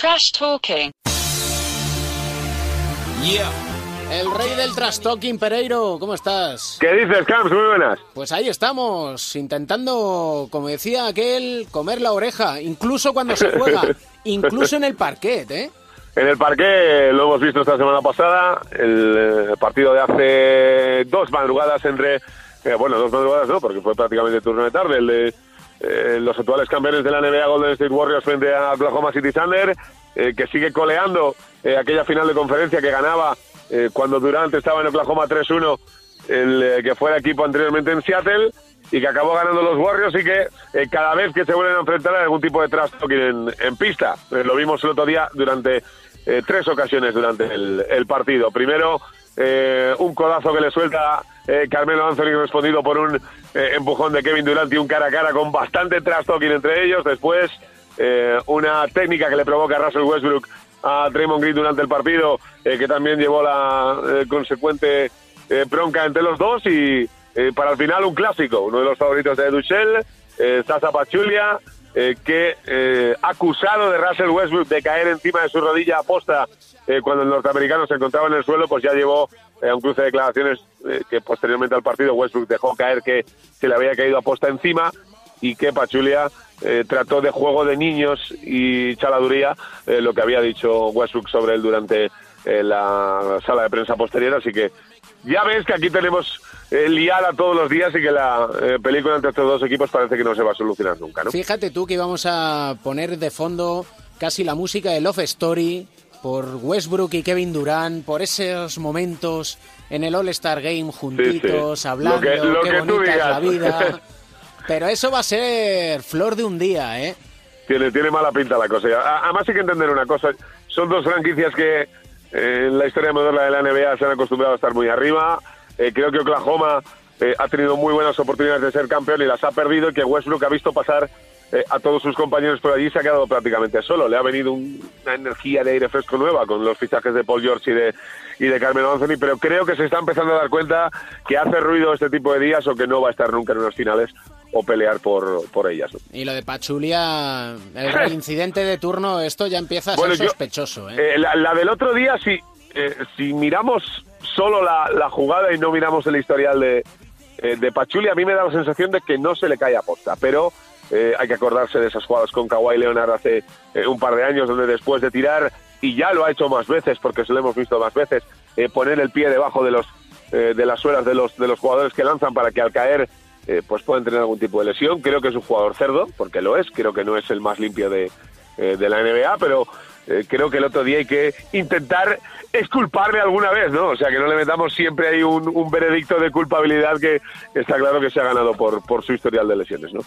Trash Talking. El rey del trash talking, Pereiro, ¿cómo estás? ¿Qué dices, Camps? Muy buenas. Pues ahí estamos, intentando, como decía aquel, comer la oreja, incluso cuando se juega, incluso en el parquet, ¿eh? En el parque lo hemos visto esta semana pasada, el, eh, partido de hace dos madrugadas entre, eh, bueno, dos madrugadas no, porque fue prácticamente turno de tarde, el de eh, los actuales campeones de la NBA Golden State Warriors frente a Oklahoma City Thunder, eh, que sigue coleando eh, aquella final de conferencia que ganaba cuando Durant estaba en Oklahoma 3-1, el que fue el equipo anteriormente en Seattle, y que acabó ganando los Warriors y que cada vez que se vuelven a enfrentar hay algún tipo de trash en, en pista. Lo vimos el otro día durante tres ocasiones durante el, el partido. Primero, un codazo que le suelta eh, Carmelo Anthony respondido por un eh, empujón de Kevin Durant y un cara a cara con bastante trash talking entre ellos. Después, eh, una técnica que le provoca a Russell Westbrook a Draymond Green durante el partido, que también llevó la consecuente bronca entre los dos y para el final un clásico, uno de los favoritos de Duchel, Sasa Pachulia, eh, que eh, acusado de Russell Westbrook de caer encima de su rodilla aposta eh, cuando el norteamericano se encontraba en el suelo, pues ya llevó eh, a un cruce de declaraciones eh, que posteriormente al partido Westbrook dejó caer que se le había caído aposta encima y que Pachulia eh, trató de juego de niños y chaladuría eh, lo que había dicho Westbrook sobre él durante eh, la sala de prensa posterior, así que ya ves que aquí tenemos eh, liada todos los días y que la eh, película entre estos dos equipos parece que no se va a solucionar nunca, ¿no? Fíjate tú que íbamos a poner de fondo casi la música de Love Story por Westbrook y Kevin Durant, por esos momentos en el All-Star Game juntitos, Sí, sí. hablando, Lo que- lo qué que tú bonita es la digas. vida. Pero eso va a ser flor de un día, ¿eh? Tiene, tiene mala pinta la cosa. Además hay que entender una cosa. Son dos franquicias que eh, en la historia moderna de la NBA se han acostumbrado a estar muy arriba. Eh, creo que Oklahoma eh, ha tenido muy buenas oportunidades de ser campeón y las ha perdido y que Westbrook ha visto pasar eh, a todos sus compañeros por allí y se ha quedado prácticamente solo. Le ha venido un- una energía de aire fresco nueva con los fichajes de Paul George y de, y de Carmelo Anthony, pero creo que se está empezando a dar cuenta que hace ruido este tipo de días o que no va a estar nunca en unas finales o pelear por, por ellas. ¿no? Y lo de Pachulia, el reincidente de turno, esto ya empieza a ser sospechoso, ¿eh? Eh, la, la del otro día, si, si miramos solo la, la jugada y no miramos el historial de, eh, de Pachuli, a mí me da la sensación de que no se le cae a posta, pero eh, hay que acordarse de esas jugadas con Kawhi Leonard hace eh, un par de años, donde después de tirar, y ya lo ha hecho más veces, porque se lo hemos visto más veces, poner el pie debajo de los de las suelas de los de los jugadores que lanzan para que al caer pues pueden tener algún tipo de lesión. Creo que es un jugador cerdo, porque lo es, creo que no es el más limpio de, eh, de la NBA, pero eh, creo que el otro día hay que intentar exculparle alguna vez, ¿no? O sea, que no le metamos siempre ahí un, un veredicto de culpabilidad que está claro que se ha ganado por, por su historial de lesiones, ¿no?